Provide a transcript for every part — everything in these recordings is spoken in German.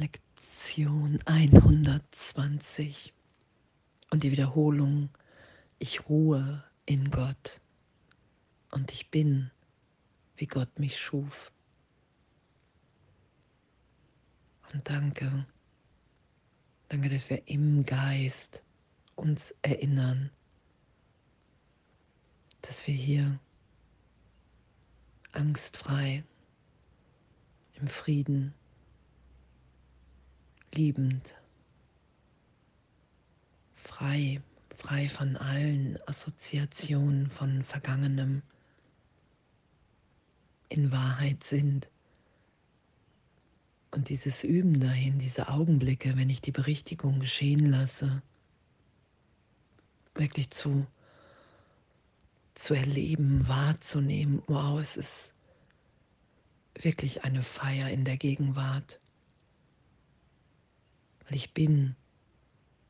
Lektion 120 und die Wiederholung, ich ruhe in Gott und ich bin, wie Gott mich schuf. Und danke, danke, dass wir im Geist uns erinnern, dass wir hier angstfrei, im Frieden, liebend, frei, frei von allen Assoziationen von Vergangenem in Wahrheit sind. Und dieses Üben dahin, diese Augenblicke, wenn ich die Berichtigung geschehen lasse, wirklich zu, zu erleben, wahrzunehmen, wow, es ist wirklich eine Feier in der Gegenwart, weil ich bin,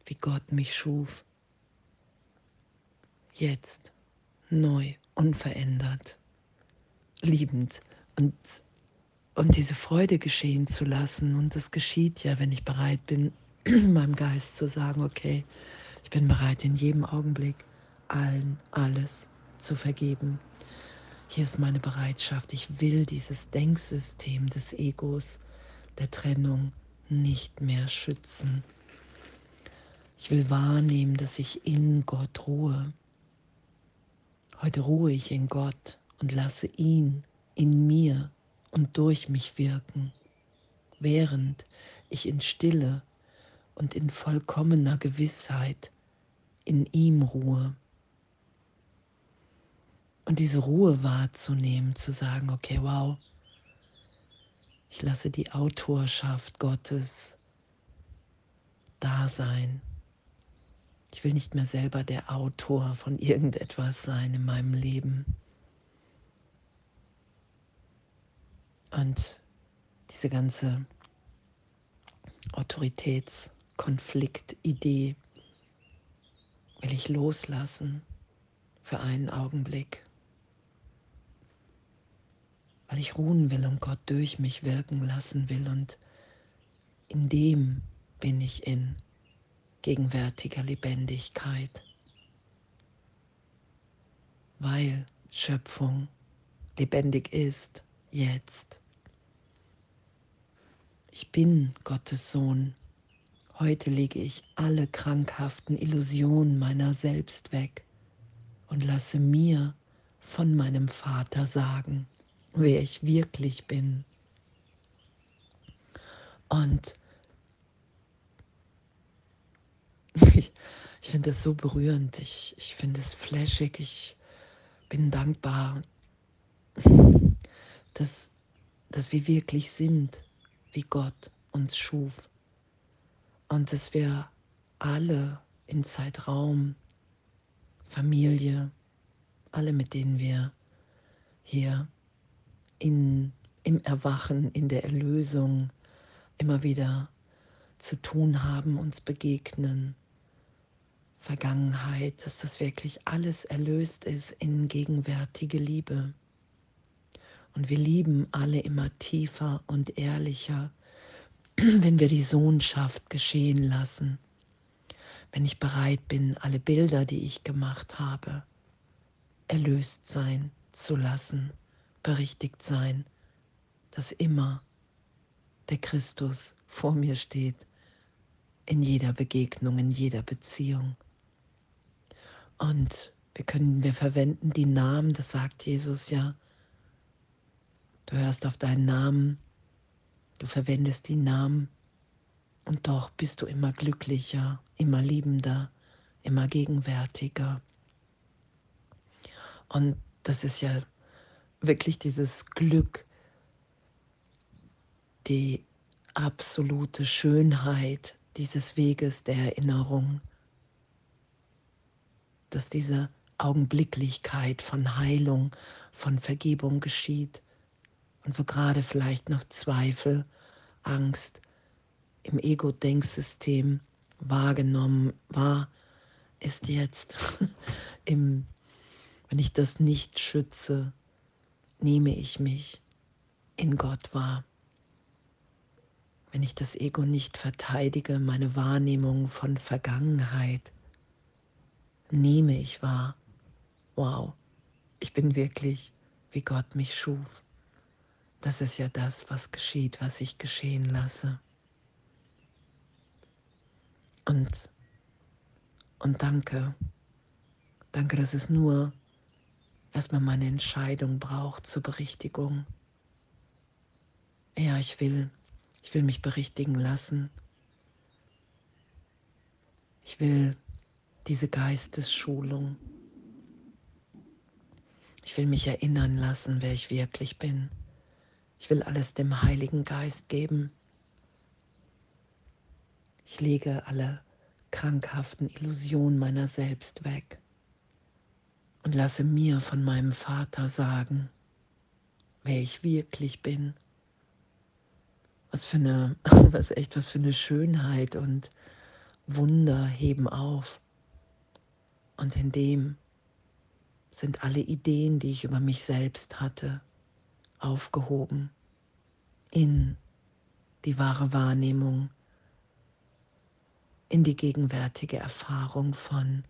wie Gott mich schuf, jetzt neu, unverändert, liebend und und diese Freude geschehen zu lassen. Und das geschieht ja, wenn ich bereit bin, meinem Geist zu sagen, okay, ich bin bereit, in jedem Augenblick allen alles zu vergeben. Hier ist meine Bereitschaft. Ich will dieses Denksystem des Egos, der Trennung nicht mehr schützen. Ich will wahrnehmen, dass ich in Gott ruhe. Heute ruhe ich in Gott und lasse ihn in mir und durch mich wirken, während ich in Stille und in vollkommener Gewissheit in ihm ruhe. Und diese Ruhe wahrzunehmen, zu sagen, okay, wow, lasse die Autorschaft Gottes da sein. Ich will nicht mehr selber der Autor von irgendetwas sein in meinem Leben. Und diese ganze Autoritätskonfliktidee will ich loslassen für einen Augenblick, weil ich ruhen will und Gott durch mich wirken lassen will und in dem bin ich in gegenwärtiger Lebendigkeit, weil Schöpfung lebendig ist jetzt. Ich bin Gottes Sohn. Heute lege ich alle krankhaften Illusionen meiner selbst weg und lasse mir von meinem Vater sagen, wer ich wirklich bin. Und ich, finde das so berührend, ich, ich finde es flashig, ich bin dankbar, dass, dass wir wirklich sind wie Gott uns schuf. Und dass wir alle in Zeitraum, Familie, alle mit denen wir hier in, im Erwachen, in der Erlösung immer wieder zu tun haben, uns begegnen, Vergangenheit, dass das wirklich alles erlöst ist in gegenwärtige Liebe. Und wir lieben alle immer tiefer und ehrlicher, wenn wir die Sohnschaft geschehen lassen. Wenn ich bereit bin, alle Bilder, die ich gemacht habe, erlöst sein zu lassen, berichtigt sein, dass immer der Christus vor mir steht, in jeder Begegnung, in jeder Beziehung. Und wir können, wir verwenden die Namen, das sagt Jesus ja, Du hörst auf deinen Namen, du verwendest die Namen und doch bist du immer glücklicher, immer liebender, immer gegenwärtiger. Und das ist ja wirklich dieses Glück, die absolute Schönheit dieses Weges der Erinnerung, dass diese Augenblicklichkeit von Heilung, von Vergebung geschieht und wo gerade vielleicht noch Zweifel, Angst im Ego-Denksystem wahrgenommen war, ist jetzt im, wenn ich das nicht schütze, nehme ich mich in Gott wahr. Wenn ich das Ego nicht verteidige, meine Wahrnehmung von Vergangenheit, nehme ich wahr. Wow, ich bin wirklich, wie Gott mich schuf. Das ist ja das, was geschieht, was ich geschehen lasse. Und, und danke, danke, dass es nur erstmal meine Entscheidung braucht zur Berichtigung. Ja, ich will, ich will mich berichtigen lassen. Ich will diese Geistesschulung. Ich will mich erinnern lassen, wer ich wirklich bin. Ich will alles dem Heiligen Geist geben. Ich lege alle krankhaften Illusionen meiner selbst weg und lasse mir von meinem Vater sagen, wer ich wirklich bin. Was für eine, was echt, was für eine Schönheit und Wunder heben auf. Und in dem sind alle Ideen, die ich über mich selbst hatte, aufgehoben in die wahre Wahrnehmung, in die gegenwärtige Erfahrung von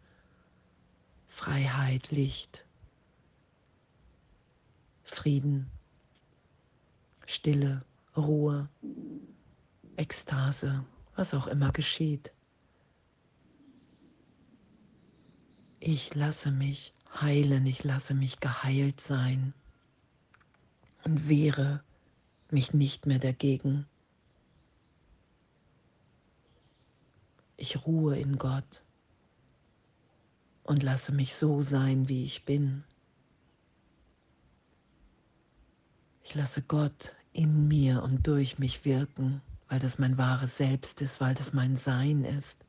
Freiheit, Licht, Frieden, Stille, Ruhe, Ekstase, was auch immer geschieht. Ich lasse mich heilen, ich lasse mich geheilt sein und wehre mich nicht mehr dagegen. Ich ruhe in Gott und lasse mich so sein, wie ich bin. Ich lasse Gott in mir und durch mich wirken, weil das mein wahres Selbst ist, weil das mein Sein ist.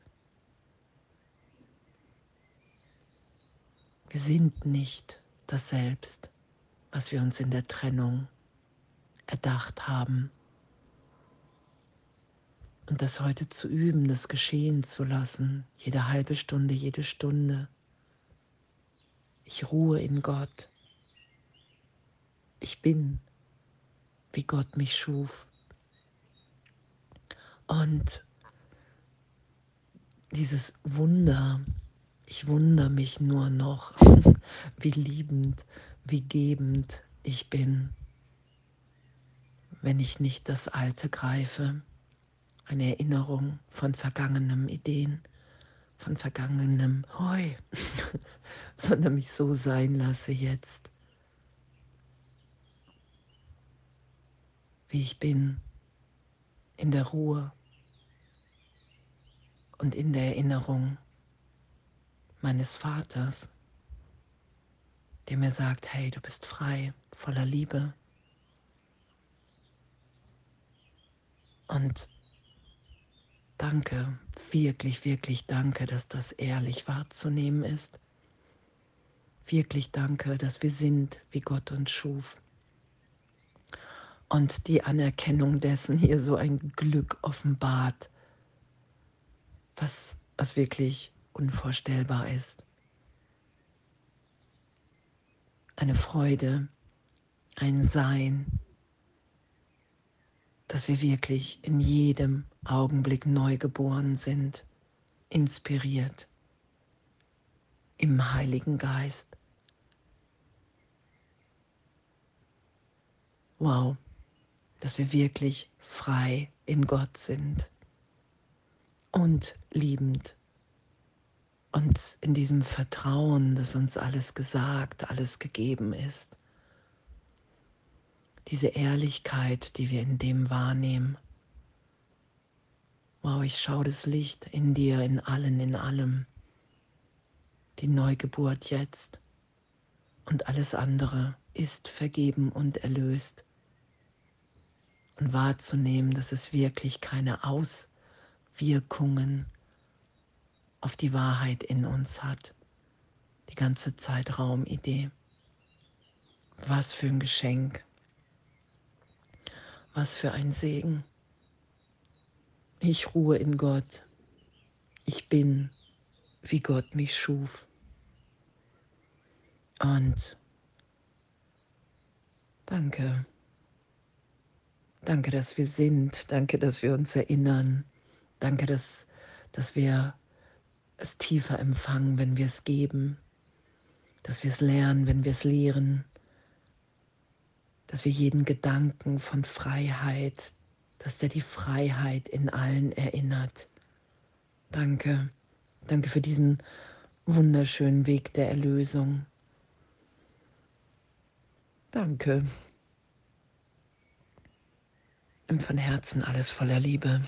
Wir sind nicht das Selbst, was wir uns in der Trennung erdacht haben. Und das heute zu üben, das geschehen zu lassen, jede halbe Stunde, jede Stunde. Ich ruhe in Gott. Ich bin, wie Gott mich schuf. Und dieses Wunder, ich wundere mich nur noch, wie liebend, wie gebend ich bin, wenn ich nicht das Alte greife, eine Erinnerung von vergangenen Ideen, von vergangenem. Heu, sondern mich so sein lasse jetzt, wie ich bin, in der Ruhe. Und in der Erinnerung meines Vaters, der mir sagt, hey, du bist frei, voller Liebe. Und Danke, wirklich, wirklich danke, dass das ehrlich wahrzunehmen ist. Wirklich danke, dass wir sind, wie Gott uns schuf. Und die Anerkennung dessen hier so ein Glück offenbart, was, was wirklich unvorstellbar ist. Eine Freude, ein Sein, dass wir wirklich in jedem Augenblick neu geboren sind, inspiriert im Heiligen Geist. Wow, dass wir wirklich frei in Gott sind und liebend und in diesem Vertrauen, dass uns alles gesagt, alles gegeben ist diese Ehrlichkeit, die wir in dem wahrnehmen. Wow, ich schaue das Licht in dir, in allen, in allem. Die Neugeburt jetzt und alles andere ist vergeben und erlöst. Und wahrzunehmen, dass es wirklich keine Auswirkungen auf die Wahrheit in uns hat. Die ganze Zeitraumidee. Was für ein Geschenk. Was für ein Segen. Ich ruhe in Gott. Ich bin, wie Gott mich schuf. Und danke. Danke, dass wir sind. Danke, dass wir uns erinnern. Danke, dass, dass wir es tiefer empfangen, wenn wir es geben. Dass wir es lernen, wenn wir es lehren. Dass wir jeden Gedanken von Freiheit, dass der die Freiheit in allen erinnert. Danke. Danke für diesen wunderschönen Weg der Erlösung. Danke. Und von Herzen alles voller Liebe.